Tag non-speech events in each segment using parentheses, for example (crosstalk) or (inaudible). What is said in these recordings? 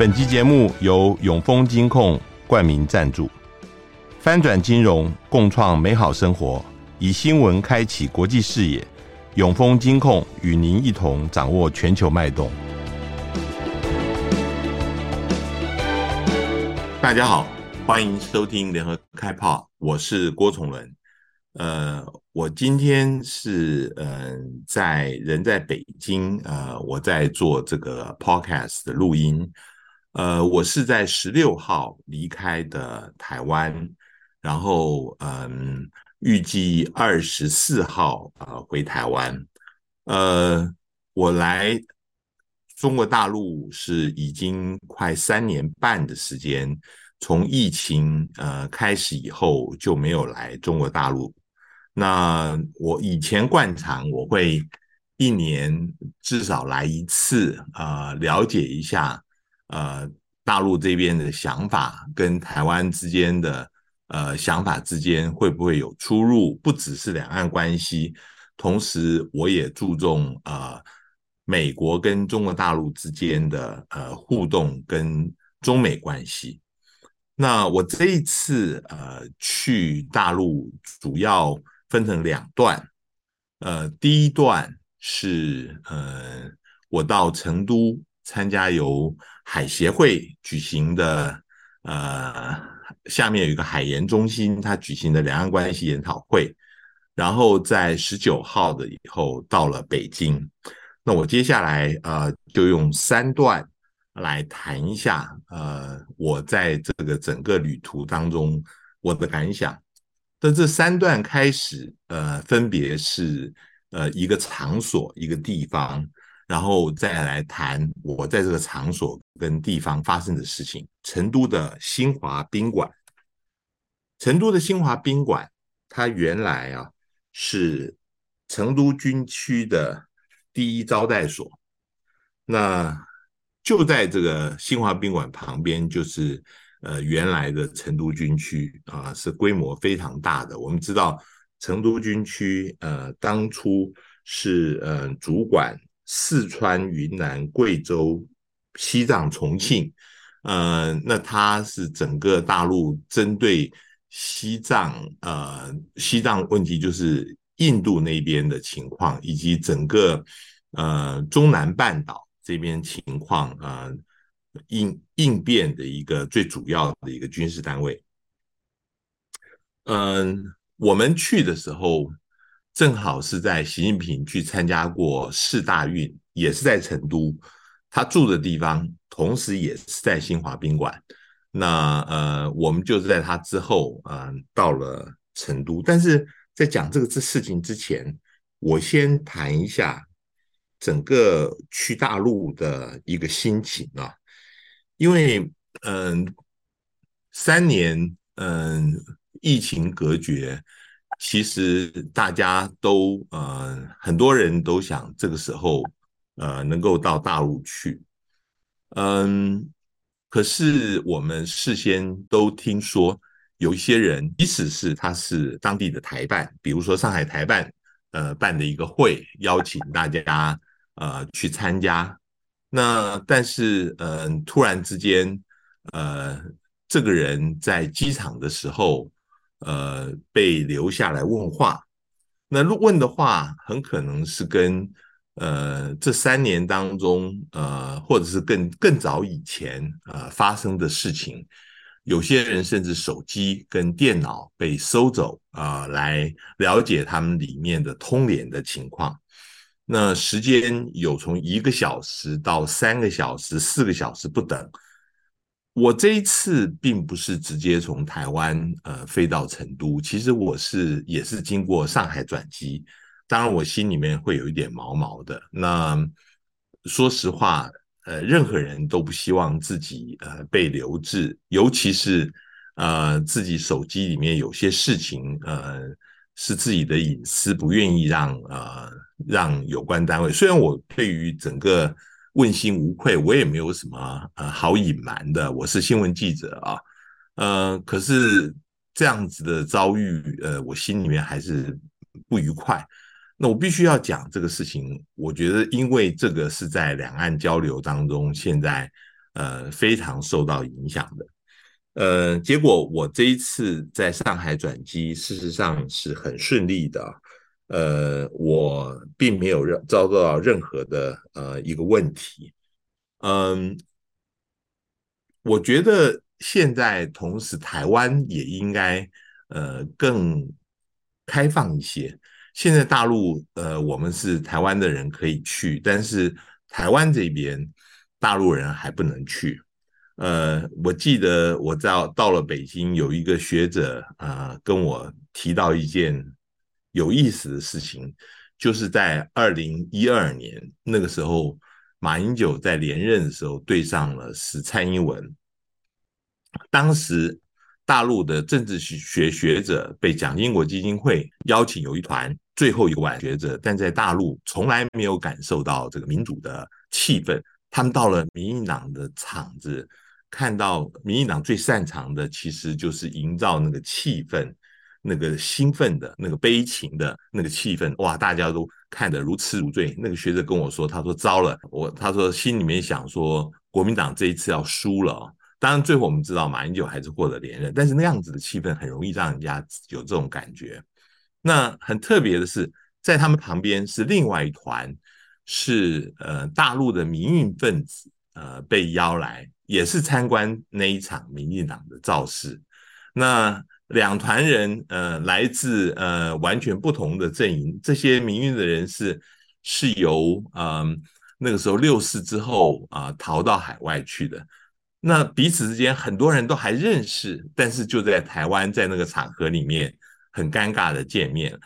本集节目由永丰金控冠名赞助，翻转金融，共创美好生活，以新闻开启国际视野。永丰金控与您一同掌握全球脉动。大家好，欢迎收听联合开炮，我是郭崇伦。呃，我今天是嗯、在人在北京，呃，我在做这个 podcast 的录音。呃，我是在十六号离开的台湾，然后嗯，预计二十四号呃回台湾。呃，我来中国大陆是已经快三年半的时间，从疫情呃开始以后就没有来中国大陆。那我以前惯常我会一年至少来一次，呃，了解一下。呃，大陆这边的想法跟台湾之间的呃想法之间会不会有出入？不只是两岸关系，同时我也注重呃美国跟中国大陆之间的呃互动跟中美关系。那我这一次呃去大陆主要分成两段，呃，第一段是呃我到成都参加由海协会举行的，呃，下面有一个海研中心，他举行的两岸关系研讨会，然后在十九号的以后到了北京。那我接下来呃就用三段来谈一下，呃，我在这个整个旅途当中我的感想。的这三段开始，呃，分别是呃一个场所一个地方。然后再来谈我在这个场所跟地方发生的事情。成都的新华宾馆，成都的新华宾馆，它原来啊是成都军区的第一招待所。那就在这个新华宾馆旁边，就是呃原来的成都军区啊，是规模非常大的。我们知道成都军区呃当初是呃主管。四川、云南、贵州、西藏、重庆，呃，那它是整个大陆针对西藏，呃，西藏问题就是印度那边的情况，以及整个呃中南半岛这边情况，呃，应应变的一个最主要的一个军事单位。嗯、我们去的时候。正好是在习近平去参加过世大运，也是在成都，他住的地方，同时也是在新华宾馆。那呃，我们就是在他之后，呃，到了成都。但是在讲这个这事情之前，我先谈一下整个去大陆的一个心情啊，因为嗯、三年嗯、疫情隔绝。其实大家都呃，很多人都想这个时候呃能够到大陆去，嗯，可是我们事先都听说有一些人，即使是他是当地的台办，比如说上海台办呃办的一个会，邀请大家呃去参加，那但是呃突然之间呃这个人在机场的时候。呃，被留下来问话，那问的话很可能是跟呃这三年当中呃，或者是更更早以前呃发生的事情，有些人甚至手机跟电脑被收走啊，来了解他们里面的通联的情况。那时间有从一个小时到三个小时、四个小时不等。我这一次并不是直接从台湾呃飞到成都，其实我是也是经过上海转机，当然我心里面会有一点毛毛的。那说实话，呃，任何人都不希望自己呃被留置，尤其是呃自己手机里面有些事情呃是自己的隐私，不愿意让呃让有关单位。虽然我对于整个问心无愧，我也没有什么呃好隐瞒的。我是新闻记者啊，呃，可是这样子的遭遇，呃，我心里面还是不愉快。那我必须要讲这个事情，我觉得因为这个是在两岸交流当中，现在呃非常受到影响的。呃，结果我这一次在上海转机，事实上是很顺利的。呃，我并没有任遭到任何的呃一个问题。嗯，我觉得现在同时台湾也应该呃更开放一些。现在大陆呃，我们是台湾的人可以去，但是台湾这边大陆人还不能去。呃，我记得我到到了北京，有一个学者啊、跟我提到一件有意思的事情，就是在二零一二年那个时候，马英九在连任的时候对上了是蔡英文，当时大陆的政治学学者被蒋经国基金会邀请，有一团最后一个晚学者，但在大陆从来没有感受到这个民主的气氛，他们到了民进党的场子。看到民进党最擅长的，其实就是营造那个气氛，那个兴奋的、那个悲情的那个气氛。哇，大家都看得如痴如醉。那个学者跟我说，他说糟了，我他说心里面想说，国民党这一次要输了。当然，最后我们知道马英九还是获得连任，但是那样子的气氛很容易让人家有这种感觉。那很特别的是，在他们旁边是另外一团，是呃大陆的民运分子，呃被邀来。也是参观那一场民进党的造势，那两团人呃来自呃完全不同的阵营，这些民运的人士是由嗯、呃、那个时候六四之后啊、逃到海外去的，那彼此之间很多人都还认识，但是就在台湾在那个场合里面很尴尬的见面，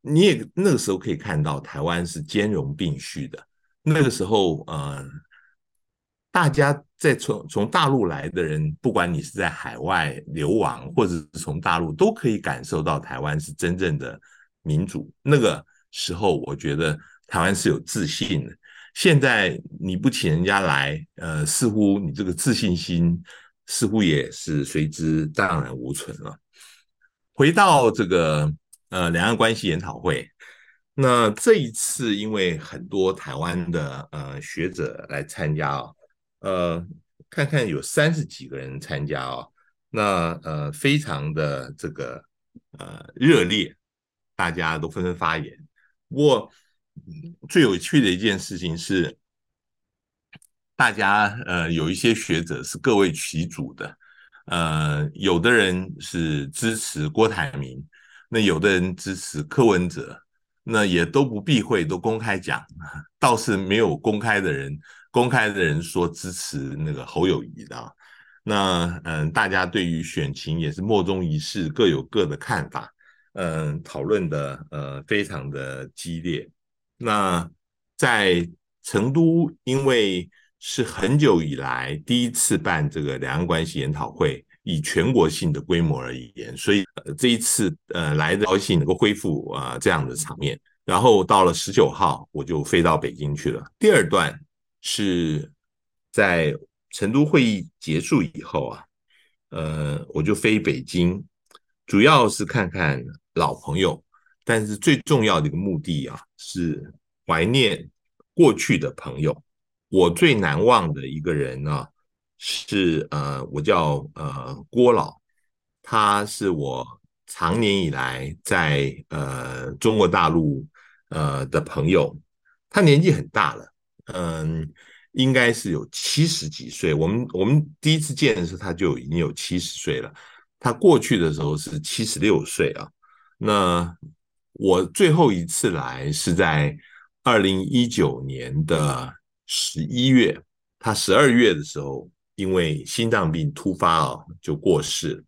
你也那个时候可以看到台湾是兼容并蓄的，那个时候呃。大家在从从大陆来的人，不管你是在海外流亡，或者是从大陆，都可以感受到台湾是真正的民主。那个时候，我觉得台湾是有自信的。现在你不请人家来，呃，似乎你这个自信心似乎也是随之荡然无存了。回到这个呃两岸关系研讨会，那这一次因为很多台湾的呃学者来参加哦。呃，看看有三十几个人参加哦，那呃非常的这个呃热烈，大家都纷纷发言。不过最有趣的一件事情是，大家呃有一些学者是各为其主的，呃有的人是支持郭台铭，那有的人支持柯文哲，那也都不避讳，都公开讲，倒是没有公开的人。公开的人说支持那个侯友谊的，那嗯，大家对于选情也是莫衷一是，各有各的看法，嗯，讨论的呃非常的激烈。那在成都，因为是很久以来第一次办这个两岸关系研讨会，以全国性的规模而言，所以这一次呃来的高兴能够恢复啊这样的场面。然后到了十九号，我就飞到北京去了。第二段。是在成都会议结束以后啊，呃，我就飞北京，主要是看看老朋友，但是最重要的一个目的啊，是怀念过去的朋友。我最难忘的一个人呢，是呃，我叫呃郭老，他是我长年以来在呃中国大陆呃的朋友，他年纪很大了。嗯，应该是有七十几岁。我们我们第一次见的时候，他就已经有七十岁了。他过去的时候是七十六岁啊。那我最后一次来是在二零一九年的十一月，他十二月的时候因为心脏病突发啊，就过世。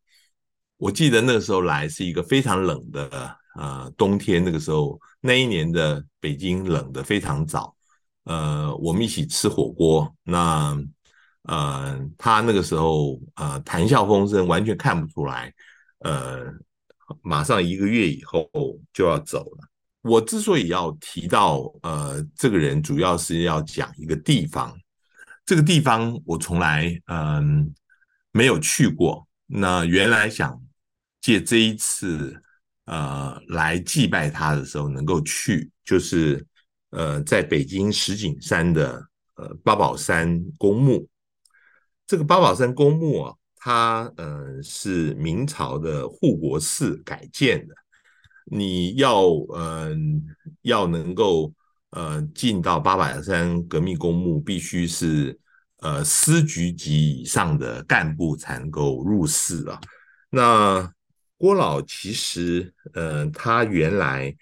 我记得那个时候来是一个非常冷的呃冬天，那个时候那一年的北京冷得非常早。呃，我们一起吃火锅，那呃，他那个时候呃谈笑风生，完全看不出来，呃，马上一个月以后就要走了。我之所以要提到呃这个人，主要是要讲一个地方，这个地方我从来嗯、没有去过，那原来想借这一次呃来祭拜他的时候能够去，就是。呃，在北京石景山的呃八宝山公墓，这个八宝山公墓啊，它呃是明朝的护国寺改建的。你要嗯要能够呃进到八宝山革命公墓，必须是呃司局级以上的干部才能够入寺啊。那郭老其实呃他原来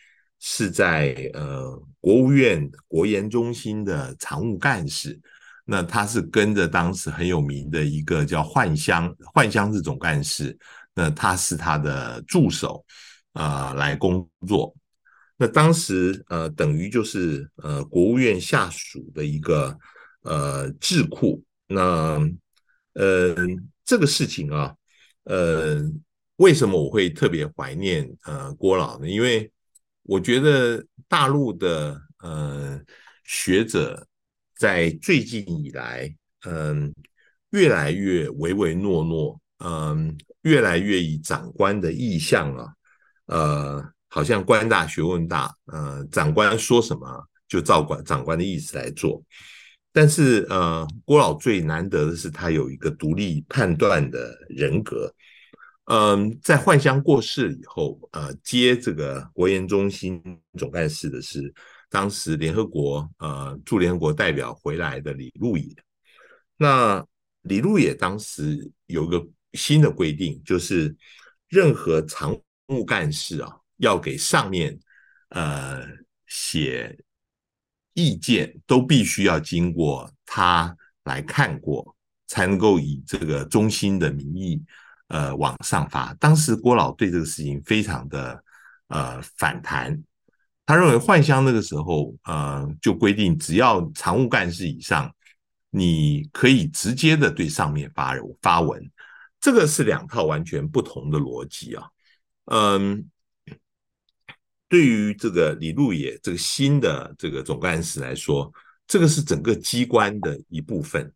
是在呃国务院国研中心的常务干事。那他是跟着当时很有名的一个叫幻香，幻香是总干事，那他是他的助手，呃，来工作。那当时呃，等于就是呃，国务院下属的一个呃智库。那呃，这个事情啊，呃，为什么我会特别怀念呃郭老呢？因为我觉得大陆的呃学者。在最近以来，嗯，越来越唯唯诺诺，嗯，越来越以长官的意向啊，呃，好像官大学问大，呃，长官说什么就照管长官的意思来做。但是，呃，郭老最难得的是他有一个独立判断的人格。嗯，在幻香过世以后，呃，接这个国研中心总干事的是。当时联合国呃驻联合国代表回来的李路野，那李路野当时有个新的规定，就是任何常务干事啊，要给上面呃写意见，都必须要经过他来看过，才能够以这个中心的名义呃往上发。当时郭老对这个事情非常的呃反弹。他认为焕香那个时候，呃，就规定只要常务干事以上，你可以直接的对上面发发文，这个是两套完全不同的逻辑啊。嗯，对于这个李路野这个新的这个总干事来说，这个是整个机关的一部分，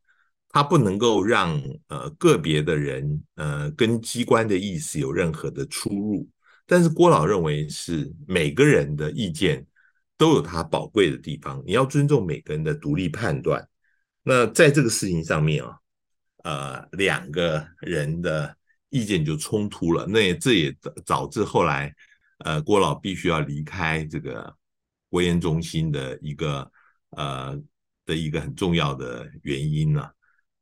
他不能够让呃个别的人呃跟机关的意思有任何的出入。但是郭老认为是每个人的意见都有他宝贵的地方，你要尊重每个人的独立判断。那在这个事情上面啊，呃，两个人的意见就冲突了，那这也导致后来呃郭老必须要离开这个国研中心的一个呃的一个很重要的原因呢。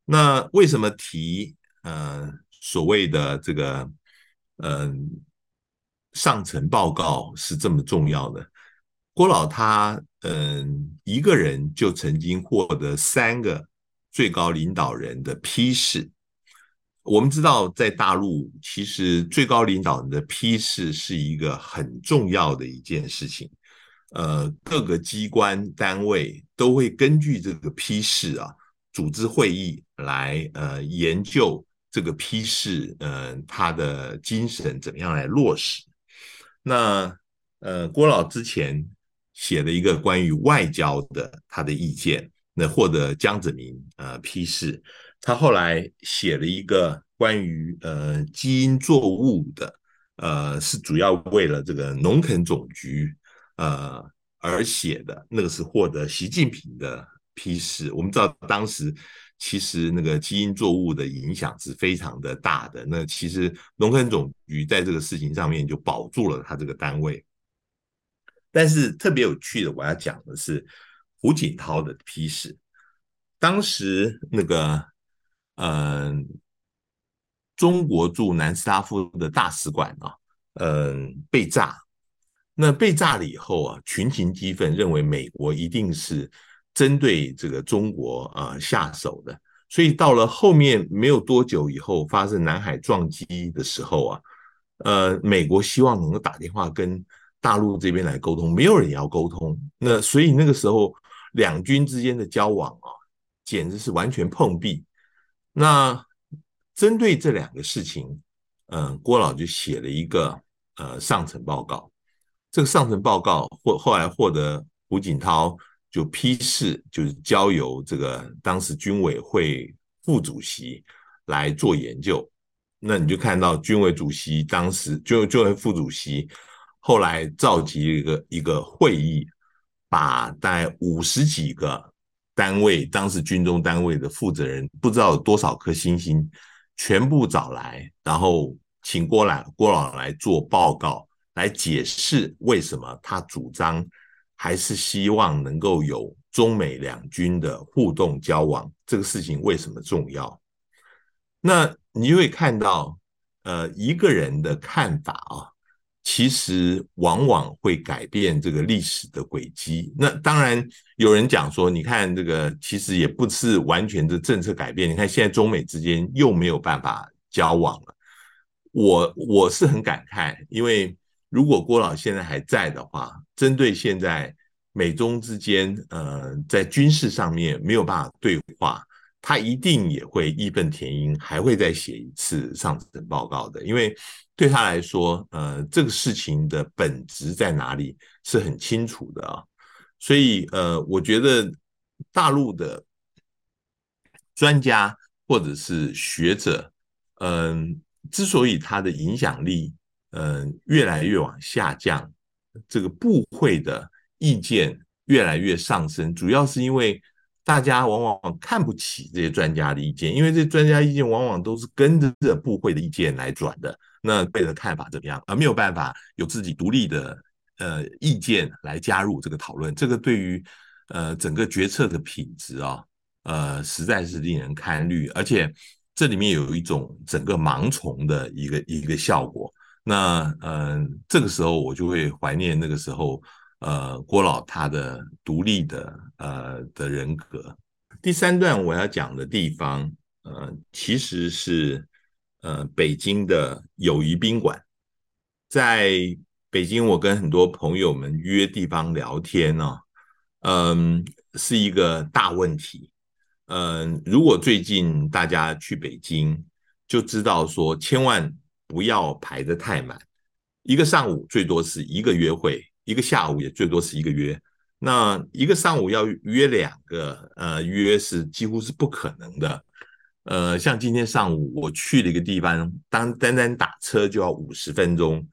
那为什么提呃所谓的这个嗯？上层报告是这么重要的。郭老他嗯，一个人就曾经获得三个最高领导人的批示。我们知道，在大陆，其实最高领导人的批示是一个很重要的一件事情。呃，各个机关单位都会根据这个批示啊，组织会议来呃研究这个批示，呃，他的精神怎么样来落实。那呃，郭老之前写了一个关于外交的他的意见，那获得江泽民呃批示。他后来写了一个关于呃基因作物的，呃是主要为了这个农垦总局呃而写的，那个是获得习近平的批示。我们知道当时。其实那个基因作物的影响是非常的大的。那其实农垦总局在这个事情上面就保住了他这个单位。但是特别有趣的，我要讲的是胡锦涛的批示。当时那个嗯、中国驻南斯拉夫的大使馆啊，嗯、被炸。那被炸了以后啊，群情激愤，认为美国一定是。针对这个中国啊、呃、下手的，所以到了后面没有多久以后发生南海撞击的时候啊，呃，美国希望能够打电话跟大陆这边来沟通，没有人要沟通，那所以那个时候两军之间的交往啊，简直是完全碰壁。那针对这两个事情，嗯、呃，郭老就写了一个呃上层报告，这个上层报告获后来获得胡锦涛。就批示，就是交由这个当时军委会副主席来做研究。那你就看到军委主席当时就就副主席后来召集一个一个会议，把大概五十几个单位，当时军中单位的负责人，不知道有多少颗星星，全部找来，然后请郭来郭老来做报告，来解释为什么他主张还是希望能够有中美两军的互动交往，这个事情为什么重要？那你会看到，呃，一个人的看法啊。其实往往会改变这个历史的轨迹。那当然有人讲说，你看这个其实也不是完全的政策改变。你看现在中美之间又没有办法交往了。我我是很感慨，因为如果郭老现在还在的话，针对现在美中之间呃在军事上面没有办法对话，他一定也会义愤填膺，还会再写一次上层报告的，因为。对他来说，呃，这个事情的本质在哪里是很清楚的啊，所以呃，我觉得大陆的专家或者是学者，嗯，之所以他的影响力嗯越来越往下降，这个部会的意见越来越上升，主要是因为。大家往往看不起这些专家的意见，因为这些专家意见往往都是跟着这部会的意见来转的。那会的看法怎么样？而没有办法有自己独立的呃意见来加入这个讨论，这个对于呃整个决策的品质啊，呃实在是令人堪虑。而且这里面有一种整个盲从的一个一个效果。那嗯、呃，这个时候我就会怀念那个时候。呃，郭老他的独立的呃的人格。第三段我要讲的地方，呃，其实是呃北京的友谊宾馆。在北京，我跟很多朋友们约地方聊天呢，嗯，是一个大问题。嗯，如果最近大家去北京，就知道说千万不要排得太满，一个上午最多是一个约会。一个下午也最多是一个约，那一个上午要约两个，呃，约是几乎是不可能的。呃，像今天上午我去了一个地方，当单单打车就要五十分钟，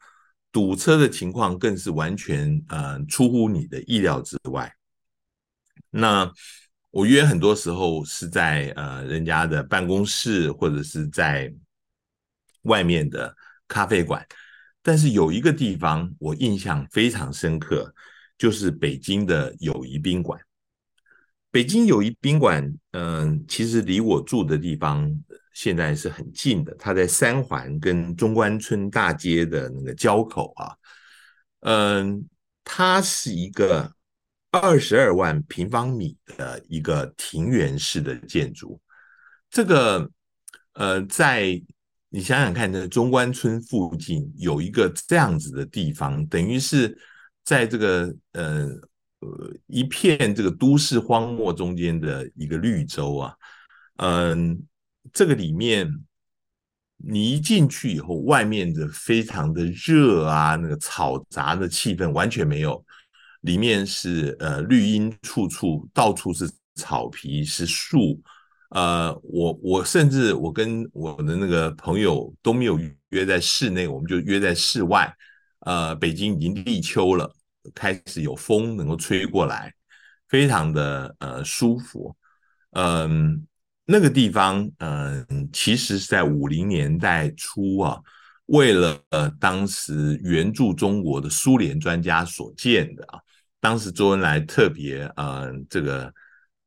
堵车的情况更是完全呃出乎你的意料之外。那我约很多时候是在呃人家的办公室或者是在外面的咖啡馆。但是有一个地方我印象非常深刻，就是北京的友谊宾馆。北京友谊宾馆，嗯，其实离我住的地方现在是很近的，它在三环跟中关村大街的那个交口啊。嗯，它是一个二十二万平方米的一个庭园式的建筑。这个，呃，在你想想看，那中关村附近有一个这样子的地方，等于是在这个呃呃一片这个都市荒漠中间的一个绿洲啊，嗯，这个里面你一进去以后，外面的非常的热啊，那个嘈杂的气氛完全没有，里面是呃绿荫处处，到处是草皮，是树。呃，我我甚至我跟我的那个朋友都没有约在室内，我们就约在室外。呃，北京已经立秋了，开始有风能够吹过来，非常的呃舒服。嗯，那个地方嗯，其实是在五零年代初啊，为了呃当时援助中国的苏联专家所建的啊。当时周恩来特别嗯这个。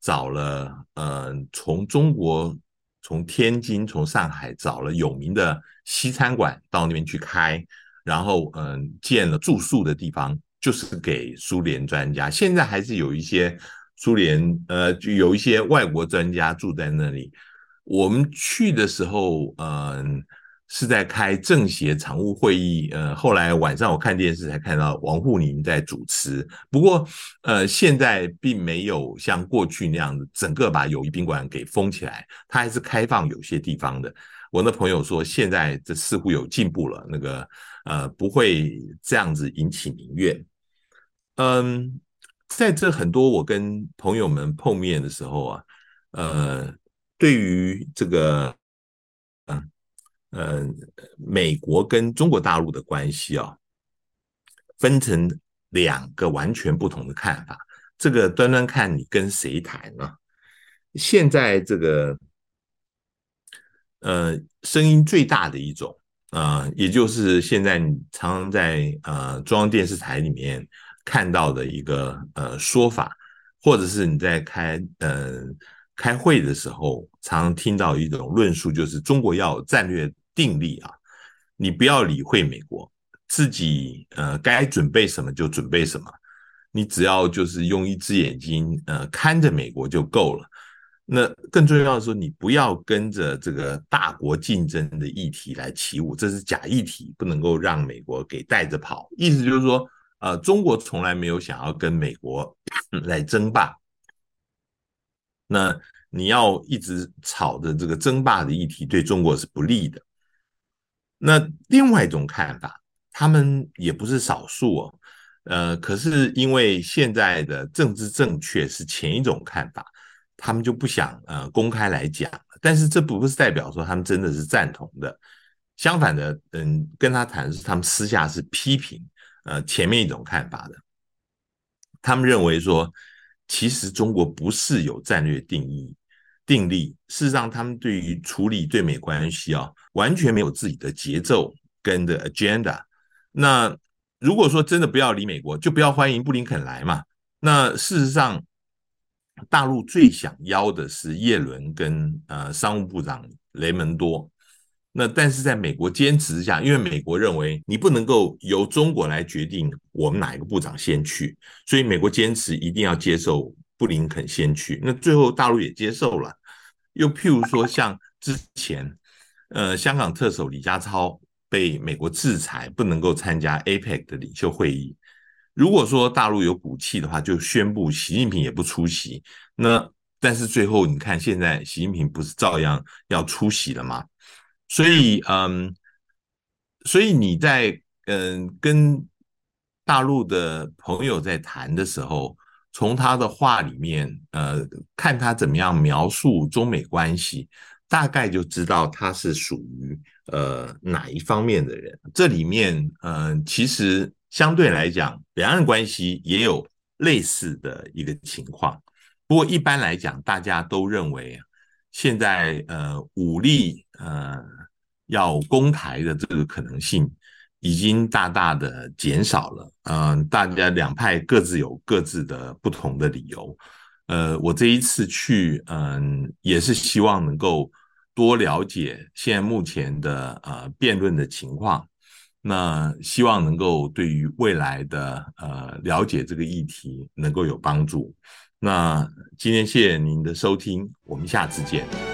找了，嗯、从中国，从天津，从上海找了有名的西餐馆到那边去开，然后，嗯、建了住宿的地方，就是给苏联专家。现在还是有一些苏联，呃，就有一些外国专家住在那里。我们去的时候，嗯、是在开政协常务会议，呃，后来晚上我看电视才看到王沪宁在主持。不过，呃，现在并没有像过去那样整个把友谊宾馆给封起来，它还是开放有些地方的。我的朋友说，现在这似乎有进步了，那个呃，不会这样子引起民怨。嗯，在这很多我跟朋友们碰面的时候啊，呃，对于这个，嗯，美国跟中国大陆的关系啊，分成两个完全不同的看法。这个端端看你跟谁谈啊。现在这个呃声音最大的一种啊、呃，也就是现在你常常在呃中央电视台里面看到的一个呃说法，或者是你在开呃开会的时候常听到一种论述，就是中国要战略定力啊，你不要理会美国，自己呃该准备什么就准备什么。你只要就是用一只眼睛，呃，看着美国就够了。那更重要的是说，你不要跟着这个大国竞争的议题来起舞，这是假议题，不能够让美国给带着跑。意思就是说，呃，中国从来没有想要跟美国 (coughs) 来争霸。那你要一直吵着这个争霸的议题，对中国是不利的。那另外一种看法，他们也不是少数哦。呃，可是因为现在的政治正确是前一种看法，他们就不想呃公开来讲。但是这不是代表说他们真的是赞同的，相反的，嗯，跟他谈是他们私下是批评呃前面一种看法的。他们认为说，其实中国不是有战略定义定力，事实上他们对于处理对美关系啊，完全没有自己的节奏跟的 agenda。那如果说真的不要理美国，就不要欢迎布林肯来嘛。那事实上，大陆最想邀的是叶伦跟呃商务部长雷蒙多。那但是在美国坚持之下，因为美国认为你不能够由中国来决定我们哪一个部长先去，所以美国坚持一定要接受布林肯先去。那最后大陆也接受了。又譬如说像之前，呃，香港特首李家超。被美国制裁，不能够参加 APEC 的领袖会议。如果说大陆有骨气的话，就宣布习近平也不出席。那但是最后你看，现在习近平不是照样要出席了吗？所以，嗯，所以你在嗯跟大陆的朋友在谈的时候，从他的话里面，呃，看他怎么样描述中美关系，大概就知道他是属于。呃，哪一方面的人？这里面，呃，其实相对来讲，两岸关系也有类似的一个情况。不过一般来讲，大家都认为，现在呃武力呃要攻台的这个可能性已经大大的减少了。嗯、大家两派各自有各自的不同的理由。呃，我这一次去，嗯、也是希望能够。多了解现在目前的呃辩论的情况，那希望能够对于未来的呃了解这个议题能够有帮助。那今天谢谢您的收听，我们下次见。